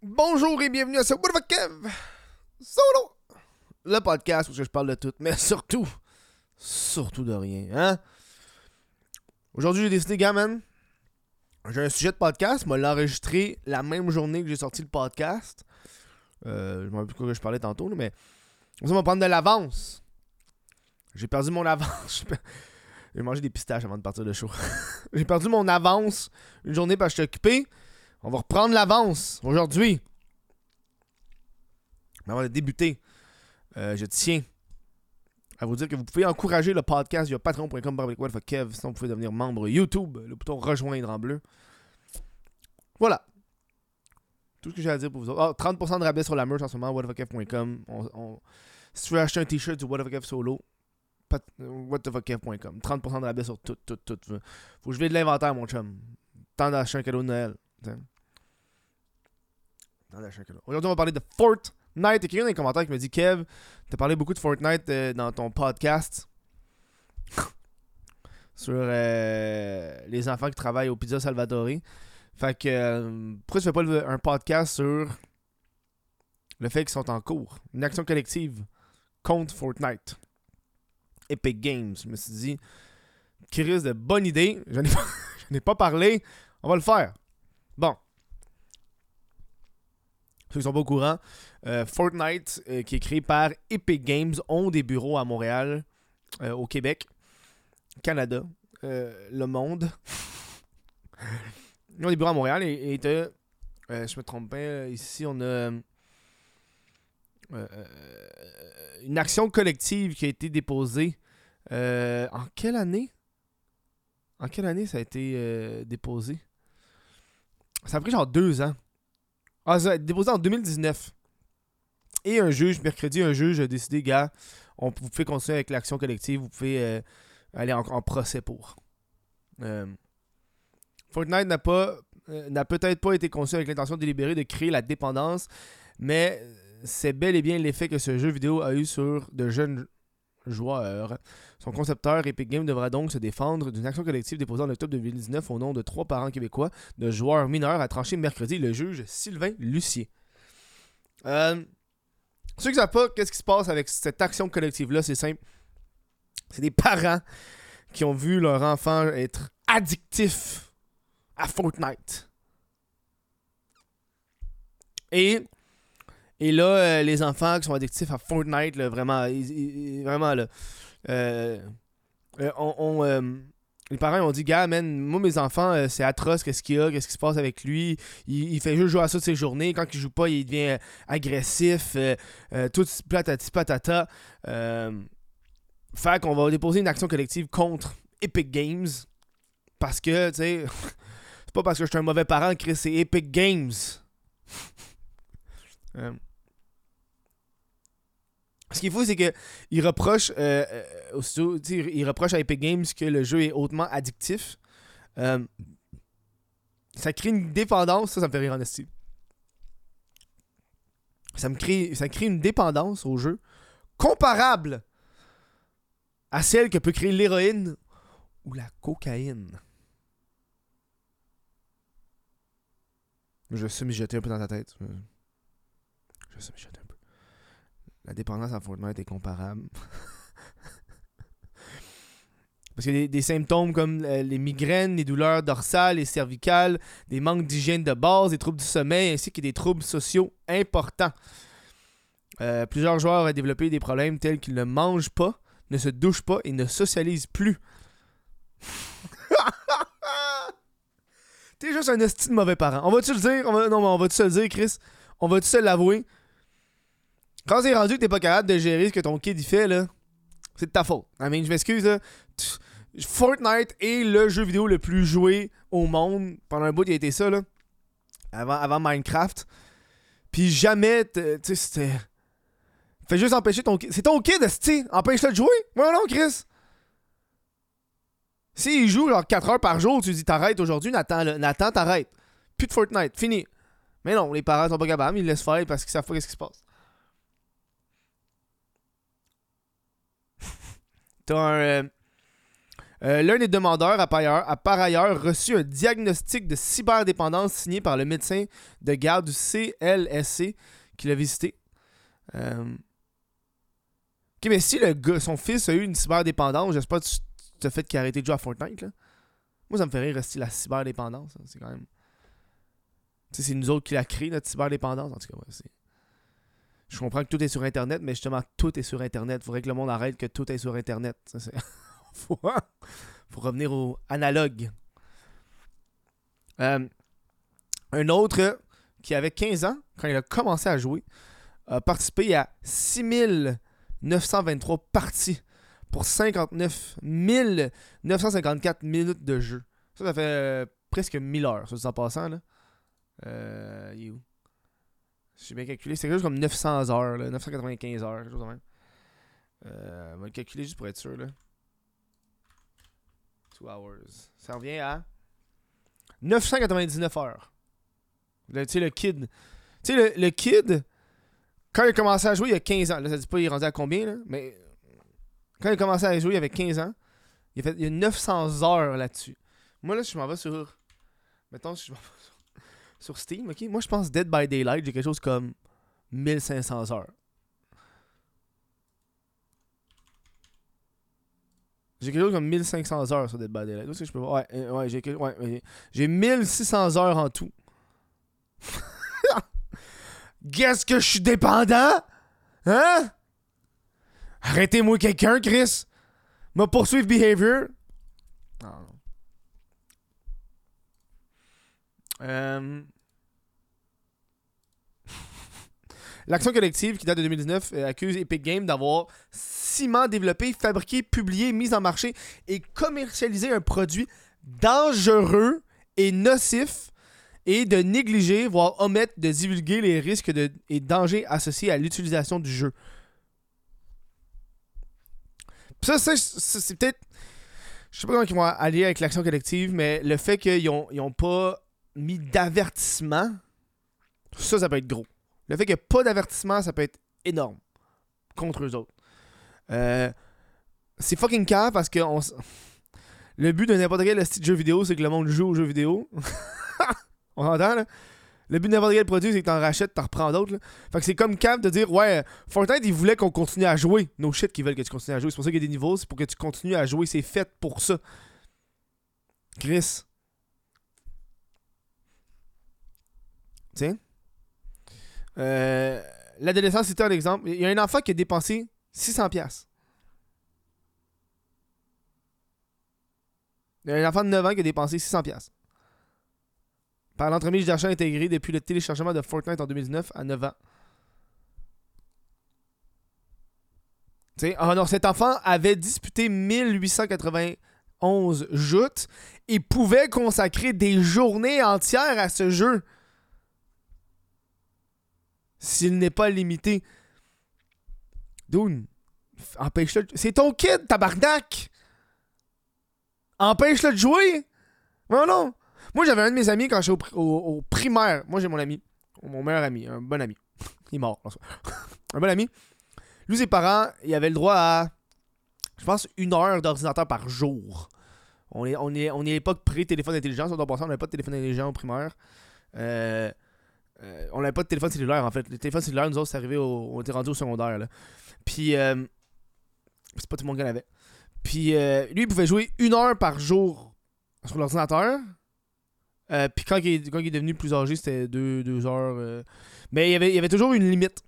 Bonjour et bienvenue à ce What Kev Solo Le podcast où je parle de tout, mais surtout, surtout de rien, hein Aujourd'hui, j'ai décidé, gars, man, j'ai un sujet de podcast, moi l'enregistré la même journée que j'ai sorti le podcast. Euh, je me rappelle plus quoi je parlais tantôt, mais ça va prendre de l'avance. J'ai perdu mon avance. J'ai mangé des pistaches avant de partir de show. j'ai perdu mon avance une journée parce que j'étais occupé. On va reprendre l'avance aujourd'hui. Mais avant de débuter, euh, je tiens à vous dire que vous pouvez encourager le podcast via patreon.com Kev. Sinon, vous pouvez devenir membre YouTube, le bouton rejoindre en bleu. Voilà. Tout ce que j'ai à dire pour vous autres. Ah, 30% de rabais sur la merch en ce moment, whatthefuckkev.com. Si tu veux acheter un t-shirt du What Solo, whatthefuckkev.com. 30% de rabais sur tout, tout, tout. Faut que je vais de l'inventaire, mon chum. Temps d'acheter un cadeau de Noël. Aujourd'hui, on va parler de Fortnite. A quelqu'un dans les commentaires qui me dit Kev, t'as parlé beaucoup de Fortnite euh, dans ton podcast sur euh, les enfants qui travaillent au Pizza Salvatore. Fait que euh, pourquoi tu fais pas un podcast sur le fait qu'ils sont en cours? Une action collective contre Fortnite. Epic Games. Je me suis dit, risque de bonne idée. Je n'ai pas parlé. On va le faire. Bon ceux qui sont pas au courant, euh, Fortnite, euh, qui est créé par Epic Games, ont des bureaux à Montréal, euh, au Québec, Canada, le monde. Ils ont des bureaux à Montréal et, je me trompe pas, ici on a une action collective qui a été déposée. en quelle année? En quelle année ça a été déposé? Ça a pris genre deux ans. Ah, ça a été déposé en 2019. Et un juge, mercredi, un juge a décidé, gars, on, vous pouvez continuer avec l'action collective, vous pouvez euh, aller en, procès pour. Euh, Fortnite n'a pas euh, n'a peut-être pas été conçu avec l'intention délibérée de créer la dépendance, mais c'est bel et bien l'effet que ce jeu vidéo a eu sur de jeunes Son concepteur, Epic Games, devra donc se défendre d'une action collective déposée en octobre 2019 au nom de trois parents québécois de joueurs mineurs, a tranché mercredi le juge Sylvain Lucier. Euh, ceux qui savent pas qu'est-ce qui se passe avec cette action collective-là, c'est simple. C'est des parents qui ont vu leur enfant être addictif à Fortnite. Et et là, euh, les enfants qui sont addictifs à Fortnite, vraiment, vraiment, là, euh, euh, les parents ont dit, gars, man, moi, mes enfants, c'est atroce, qu'est-ce qu'il a, qu'est-ce qui se passe avec lui. Il, fait juste jouer à ça de ses journées. Quand il joue pas, il devient agressif, tout platati patata. fait qu'on va déposer une action collective contre Epic Games. Parce que, tu sais, c'est pas parce que je suis un mauvais parent que c'est Epic Games. Ce qu'il faut, c'est qu'il reproche, euh, euh il reproche à Epic Games que le jeu est hautement addictif. Euh, ça crée une dépendance, ça, ça me fait rire en estime. Ça, me crée, ça crée une dépendance au jeu comparable à celle que peut créer l'héroïne ou la cocaïne. Je sais jeter un peu dans ta tête. Je sais peu. La dépendance à Fortnite est comparable. Parce y a des, symptômes comme euh, les migraines, les douleurs dorsales et cervicales, des manques d'hygiène de base, des troubles du sommeil, ainsi que des troubles sociaux importants. Euh, plusieurs joueurs ont développé des problèmes tels qu'ils ne mangent pas, ne se douchent pas et ne socialisent plus. T'es juste un esti de mauvais parent. On va-tu le dire? On va... Non, mais on va-tu se le dire, Chris? On va-tu se l'avouer? Quand c'est rendu que t'es pas capable de gérer ce que ton kid il fait, là, c'est de ta faute. I mean, je m'excuse, là. Fortnite est le jeu vidéo le plus joué au monde. Pendant un bout, il a été ça, là. Avant, Minecraft. Puis jamais, tu sais, c'était. Fais juste empêcher ton kid. C'est ton kid, tu Empêche-le de jouer. Ouais, non, Chris. S'il joue genre 4 heures par jour, tu dis t'arrêtes aujourd'hui, Nathan, Nathan t'arrêtes. Plus de Fortnite, fini. Mais non, les parents sont pas capables, ils laissent faire parce qu'ils savent pas ce qui se passe. T'as un. Euh, Euh, L'un des demandeurs a par, ailleurs, reçu un diagnostic de cyberdépendance signé par le médecin de garde du CLSC qui l'a visité. Euh, Ok, mais si le gars, son fils a eu une cyberdépendance, j'espère que tu t'as fait qu'il a arrêté de jouer à Fortnite. Là. Moi, ça me fait rire rester la cyberdépendance. hein, C'est quand même. C'est nous autres qui l'a créé, notre cyberdépendance. En tout cas, ouais, c'est. Je comprends que tout est sur Internet, mais justement, tout est sur Internet. Faudrait que le monde arrête que tout est sur Internet. C'est- faut, revenir au analogue. Euh, un autre qui avait 15 ans, quand il a commencé à jouer, a participé à 6923 parties pour 59 954 minutes de jeu. Ça, ça fait euh, presque 1000 heures, ça, en passant. Là. Euh, il? J'ai bien calculé. C'est quelque chose comme 900 heures, là, 995 heures, quelque chose de même. Euh, on va le calculer juste pour être sûr. Là. 2 hours. Ça revient à 999 heures. Tu sais, le kid. Tu sais, le, le kid, quand il a commencé à jouer, il y a 15 ans. Là, ça dit pas il est rendu à combien, là, mais quand il a commencé à jouer, il avait 15 ans. Il, a fait, il y a 900 heures là-dessus. Moi, là, je m'en vais sur. Mettons, si je m'en vais sur, sur Steam, ok? Moi, je pense Dead by Daylight, j'ai quelque chose comme 1500 heures. J'ai quelque chose comme 1500 heures sur Dead by Daylight. Est-ce que je peux voir? Ouais, euh, ouais, j'ai ouais, j'ai 1600 heures en tout. Qu'est-ce que je suis dépendant? Hein? Arrêtez-moi quelqu'un, Chris. M'a poursuivre behavior. Non, non. Euh... L'action collective qui date de 2019 euh, accuse Epic Games d'avoir ciment développé, fabriqué, publié, mis en marché et commercialisé un produit dangereux et nocif et de négliger, voire omettre de divulguer les risques de- et dangers associés à l'utilisation du jeu. Ça, c'est peut-être. Je sais pas comment ils vont aller avec l'action collective, mais le fait qu'ils ont, ils ont pas mis d'avertissement, ça, ça peut être gros. Le fait qu'il n'y ait pas d'avertissement, ça peut être énorme contre eux autres. Euh, c'est fucking cave parce que on le but de n'importe quel style de jeu vidéo, c'est que le monde joue aux jeux vidéo. on entend là? Le but de n'importe quel produit, c'est que t'en rachètes, t'en reprends d'autres. Fait que c'est comme cave de dire, ouais, Fortnite, ils voulaient qu'on continue à jouer. No shit qu'ils veulent que tu continues à jouer. C'est pour ça qu'il y a des niveaux, c'est pour que tu continues à jouer. C'est fait pour ça. Chris. Tiens. Euh, L'adolescent, c'était un exemple. Il y a un enfant qui a dépensé 600$. piastres. Il y a un enfant de 9 ans qui a dépensé 600$. piastres. Par l'entremise d'achat intégré depuis le téléchargement de Fortnite en 2019 à 9 ans. Tu sais, oh non, cet enfant avait disputé 1891 joutes et pouvait consacrer des journées entières à ce jeu. S'il n'est pas limité. Dude, empêche-le. C'est ton kid, tabarnak! Empêche-le de jouer! Non, non! Moi, j'avais un de mes amis quand j'étais au, au- au primaire. Moi, j'ai mon ami. Mon meilleur ami. Un bon ami. Il est mort. un bon ami. Lui, ses parents, il avait le droit à, je pense, une heure d'ordinateur par jour. On est, on est, on est l'époque pré-téléphone intelligent. Passer, on n'avait pas de téléphone intelligent au primaire. Euh, euh, on n'avait pas de téléphone cellulaire, en fait. Le téléphone cellulaire, nous autres, c'est arrivé au, on était rendu au secondaire. Là. Puis, euh, c'est pas tout le monde qui en avait. Puis, euh, lui, il pouvait jouer une heure par jour sur l'ordinateur. Euh, puis quand il, est, quand il est devenu plus âgé, c'était deux, deux heures. Mais il y, avait, il y avait toujours une limite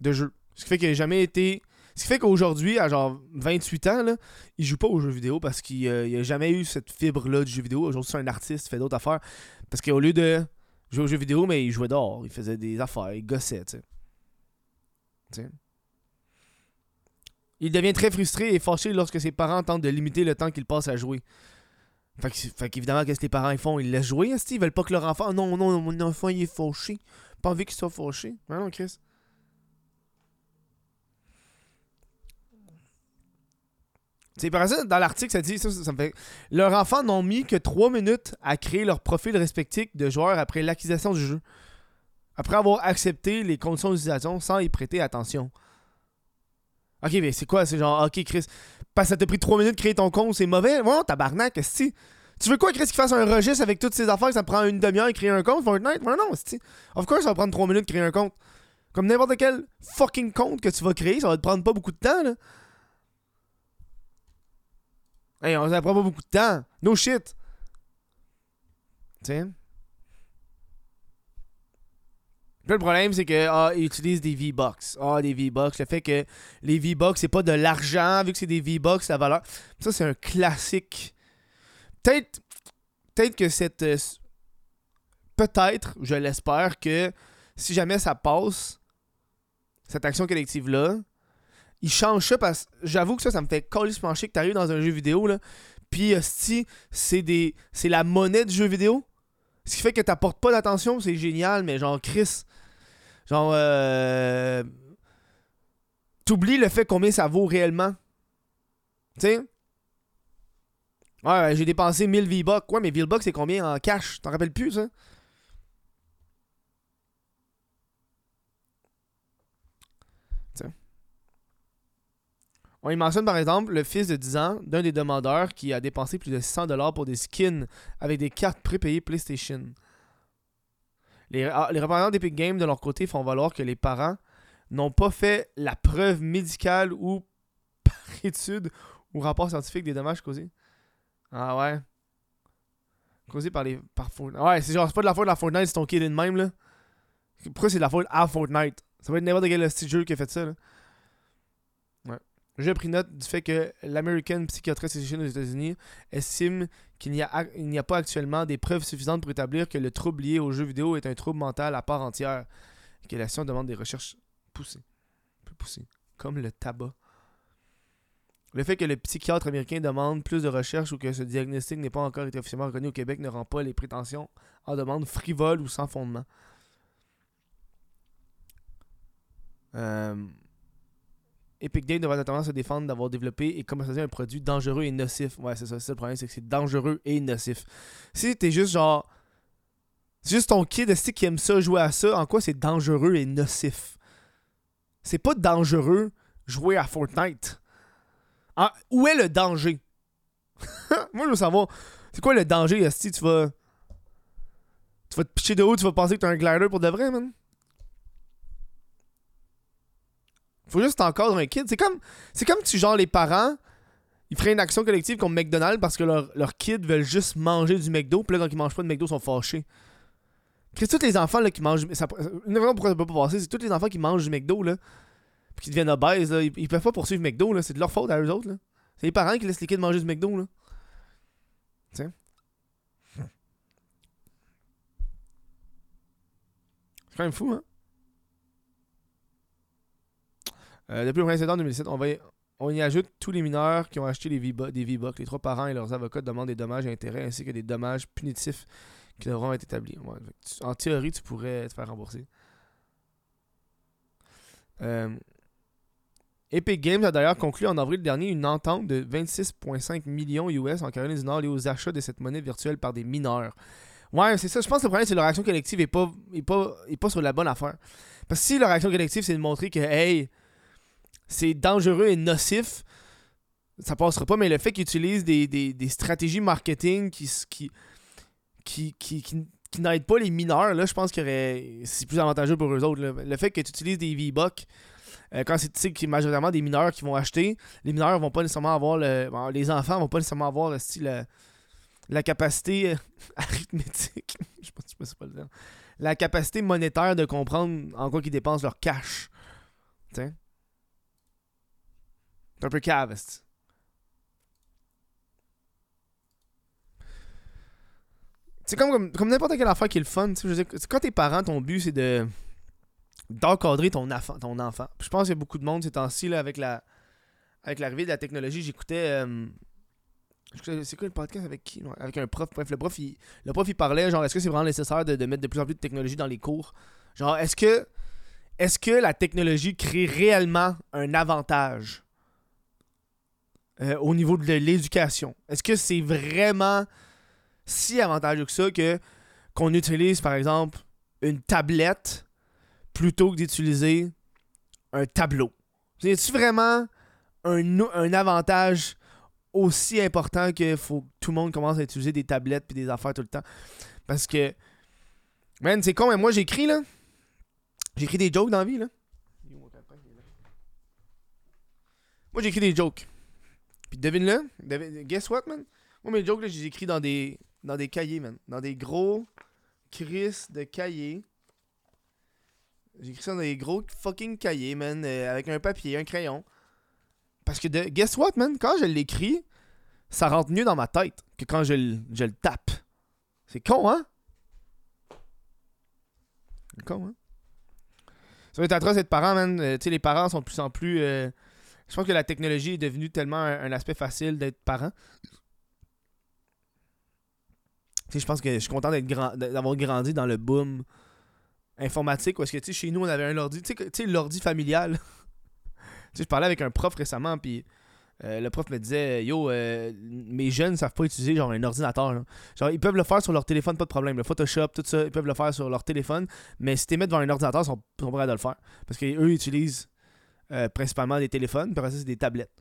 de jeu. Ce qui fait qu'il n'a jamais été. Ce qui fait qu'aujourd'hui, à genre 28 ans, là, il joue pas aux jeux vidéo parce qu'il n'a jamais eu cette fibre-là du jeu vidéo. Aujourd'hui, c'est un artiste, il fait d'autres affaires. Parce qu'au lieu de jouer aux jeux vidéo, mais il jouait dehors. Il faisait des affaires, il gossait, tu sais. Il devient très frustré et fâché lorsque ses parents tentent de limiter le temps qu'il passe à jouer. Fait qu'évidemment, qu'est-ce que les parents font? Ils laissent jouer, esti, ils veulent pas que leur enfant. Non, non, mon enfant il est fâché. Pas envie qu'il soit fâché. Ouais, non, Chris. C'est par exemple, dans l'article, ça dit ça, ça, me fait. Leurs enfants n'ont mis que 3 minutes à créer leur profil respectif de joueur après l'acquisition du jeu. Après avoir accepté les conditions d'utilisation sans y prêter attention. Ok, mais c'est quoi? C'est genre, ok, Chris, parce que ça t'a pris 3 minutes de créer ton compte, c'est mauvais? Ouais, tabarnak, si. Tu veux quoi, Chris, qu'il fasse un registre avec toutes ces affaires, que ça prend une demi-heure de créer un compte, Fortnite? Ouais, non, c'est. Of course, ça va prendre 3 minutes de créer un compte. Comme n'importe quel fucking compte que tu vas créer, ça va te prendre pas beaucoup de temps, là. Hey, on, prend pas beaucoup de temps. No shit. Tiens. le problème, c'est que ah, ils utilisent des V-Bucks. Ah, des V-Bucks. Le fait que les V-Bucks, c'est pas de l'argent, vu que c'est des V-Bucks, la valeur. Ça, c'est un classique. Peut-être. Peut-être que cette. Euh, peut-être, je l'espère, que si jamais ça passe, cette action collective-là, ils changent ça parce que j'avoue que ça, ça me fait coller pencher que t'arrives dans un jeu vidéo, là. Puis, si c'est des. C'est la monnaie du jeu vidéo. Ce qui fait que t'apportes pas d'attention, c'est génial, mais genre, Chris. Genre, euh. T'oublies le fait combien ça vaut réellement. Tu sais? Ouais, j'ai dépensé 1000 V-Bucks. Quoi, mais V-Bucks, c'est combien en cash? T'en rappelles plus, ça? On y mentionne par exemple le fils de 10 ans d'un des demandeurs qui a dépensé plus de 100$ pour des skins avec des cartes prépayées PlayStation. Les, ah, les représentants d'Epic Games de leur côté font valoir que les parents n'ont pas fait la preuve médicale ou par étude ou rapport scientifique des dommages causés. Ah ouais. Causés par les. Par Fortnite. Ouais, c'est genre, c'est pas de la faute de la Fortnite, c'est ton kid de même là. Pourquoi c'est de la faute à Fortnite? Ça va être n'importe quel petit jeu qui a fait ça là. J'ai pris note du fait que l'American Psychiatric Association aux États-Unis estime qu'il n'y a, pas actuellement des preuves suffisantes pour établir que le trouble lié aux jeux vidéo est un trouble mental à part entière et que la science demande des recherches poussées. poussées. Comme le tabac. Le fait que le psychiatre américain demande plus de recherches ou que ce diagnostic n'ait pas encore été officiellement reconnu au Québec ne rend pas les prétentions en demande frivoles ou sans fondement. Euh, Epic Games devrait notamment se défendre d'avoir développé et commercialisé un produit dangereux et nocif. Ouais, c'est ça, c'est le problème, c'est que c'est dangereux et nocif. Si t'es juste genre. C'est juste ton kid qui aime ça, jouer à ça, en quoi c'est dangereux et nocif? C'est pas dangereux jouer à Fortnite. Ah, où est le danger? Moi, je veux savoir, c'est quoi le danger, si tu vas. Tu vas te picher de haut, tu vas penser que t'es un glider pour de vrai, man? Faut juste encadrer un kid. C'est comme, c'est comme si, genre, les parents, ils feraient une action collective comme McDonald's parce que leurs leur kids veulent juste manger du McDo. Puis là, quand ils mangent pas de McDo, ils sont fâchés. Que tous les enfants là, qui mangent. Ça, une raison pourquoi ça peut pas passer, c'est tous les enfants qui mangent du McDo, là, puis qui deviennent obèses, là, ils, peuvent pas poursuivre McDo, là, c'est de leur faute à eux autres. Là. C'est les parents qui laissent les kids manger du McDo. Là. Tiens. C'est quand même fou, hein? Euh, depuis le 1er septembre 2007, on, y, ajoute tous les mineurs qui ont acheté des V-Bucks. Les trois parents et leurs avocats demandent des dommages et intérêts ainsi que des dommages punitifs qui devront être établis. en théorie, tu pourrais te faire rembourser. Euh, Epic Games a d'ailleurs conclu en avril dernier une entente de 26,5 millions US en Caroline du Nord liée aux achats de cette monnaie virtuelle par des mineurs. Ouais, c'est ça. Je pense que le problème, c'est que leur action collective n'est pas, pas sur la bonne affaire. Parce que si leur action collective, c'est de montrer que, hey, c'est dangereux et nocif, ça passera pas. Mais le fait qu'ils utilisent des, stratégies marketing qui, qui, qui, qui, qui, n'aident pas les mineurs, là, je pense que c'est plus avantageux pour eux autres. Le fait que tu utilises des V-Bucks, euh, quand c'est majoritairement des mineurs qui vont acheter, les mineurs vont pas nécessairement avoir le. les enfants vont pas nécessairement avoir le style. la capacité arithmétique. je sais pas, le La capacité monétaire de comprendre en quoi ils dépensent leur cash. Tiens. C'est un peu cave, C'est comme, comme, n'importe quelle affaire qui est le fun. Je veux dire, quand tes parents, ton but, c'est de d'encadrer ton, ton enfant. je pense qu'il y a beaucoup de monde ces temps-ci, avec la avec l'arrivée de la technologie. J'écoutais... Euh, c'est quoi le podcast avec qui? Avec un prof. Bref, le prof, il, le prof, il parlait, genre, est-ce que c'est vraiment nécessaire de, de, mettre de plus en plus de technologie dans les cours? Genre, est-ce que, est-ce que la technologie crée réellement un avantage euh, au niveau de l'éducation? Est-ce que c'est vraiment si avantageux que ça que qu'on utilise par exemple une tablette plutôt que d'utiliser un tableau? C'est vraiment un, un avantage aussi important que faut que tout le monde commence à utiliser des tablettes puis des affaires tout le temps? Parce que, man, c'est con, mais moi j'écris là. J'écris des jokes dans la vie là. Moi j'écris des jokes. Puis devine-le, devine- guess what, man? Moi mes jokes là, je les dans des, dans des cahiers, man. Dans des gros cris de cahiers. J'écris ça dans des gros fucking cahiers, man, euh, avec un papier, un crayon. Parce que, de, guess what, man? Quand je l'écris, ça rentre mieux dans ma tête que quand je, le- je le tape. C'est con, hein? C'est con, hein? Ça va être atroce d'être parent, man. Euh, tu sais, les parents sont de plus en plus. euh, je pense que la technologie est devenue tellement un, aspect facile d'être parent. Tu je pense que je suis content d'être grand- d'avoir grandi dans le boom informatique. Parce que, tu sais, chez nous, on avait un ordi. Tu sais, que- l'ordi familial. tu sais, je parlais avec un prof récemment, puis euh, le prof me disait Yo, euh, mes jeunes savent pas utiliser genre un ordinateur. Genre, ils peuvent le faire sur leur téléphone, pas de problème. Le Photoshop, tout ça, ils peuvent le faire sur leur téléphone. Mais si tu mets devant un ordinateur, ils sont, sont prêts à le faire. Parce qu'eux, ils utilisent euh, principalement des téléphones, puis après ça, c'est des tablettes.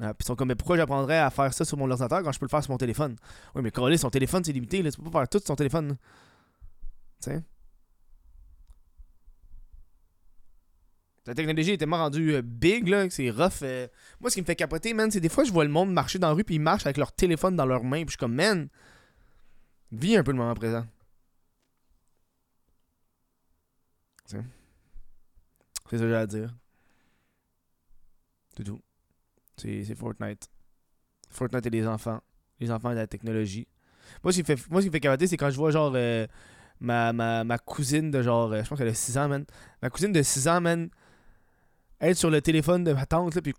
Ah, puis ils sont comme, mais pourquoi j'apprendrais à faire ça sur mon ordinateur quand je peux le faire sur mon téléphone? Oui, mais coller son téléphone, c'est limité. Là. Tu peux pas faire tout sur ton téléphone. Tu sais? La technologie est tellement rendue euh, big, là, c'est rough. euh. Moi, ce qui me fait capoter, man, c'est des fois, je vois le monde marcher dans la rue, puis ils marchent avec leur téléphone dans leurs mains, puis je suis comme, man, vis un peu le moment présent. C'est ça que j'ai à dire. C'est tout. C'est Fortnite. Fortnite et les enfants. Les enfants et la technologie. Moi, ce qui fait, moi, fait capoter, c'est quand je vois, genre, euh, ma, ma, ma cousine de genre, euh, je pense qu'elle a 6 ans, man. Ma cousine de 6 ans, man, être sur le téléphone de ma tante, là, puis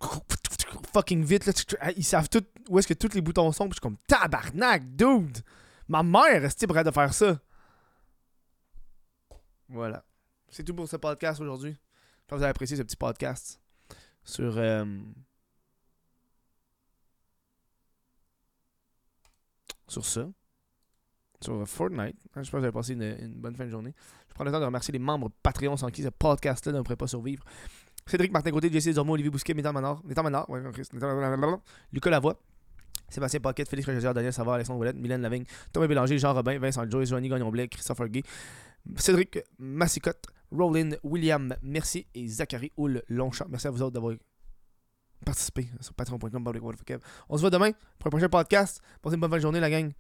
fucking vite, là, ils savent tout où est-ce que tous les boutons sont, puis je suis comme tabarnak, dude! Ma mère est prête de faire ça? Voilà. C'est tout pour ce podcast aujourd'hui. J'espère que vous avez apprécié ce petit podcast sur. euh, sur ça. Sur Fortnite. J'espère que vous avez passé une, bonne fin de journée. Je prends le temps de remercier les membres Patreon sans qui ce podcast-là ne pourrait pas survivre. Cédric Martin Côté, Jesse Dormo, Olivier Bousquet, Nathan Manor, Nathan Manor, ouais, Lucas Lavoie, Sébastien Paquette, Félix Régisseur, Daniel Savard, Alexandre Ouellette, Mylène Lavigne, Thomas Bélanger, Jean Robin, Vincent Joyce, Johnny Gagnon-Blais, Christopher Gay, Cédric Massicotte, Roland William Mercier et Zachary Houle Longchamp. Merci à vous autres d'avoir participé sur patreon.com. On se voit demain pour un prochain podcast. Passez une bonne journée, la gang.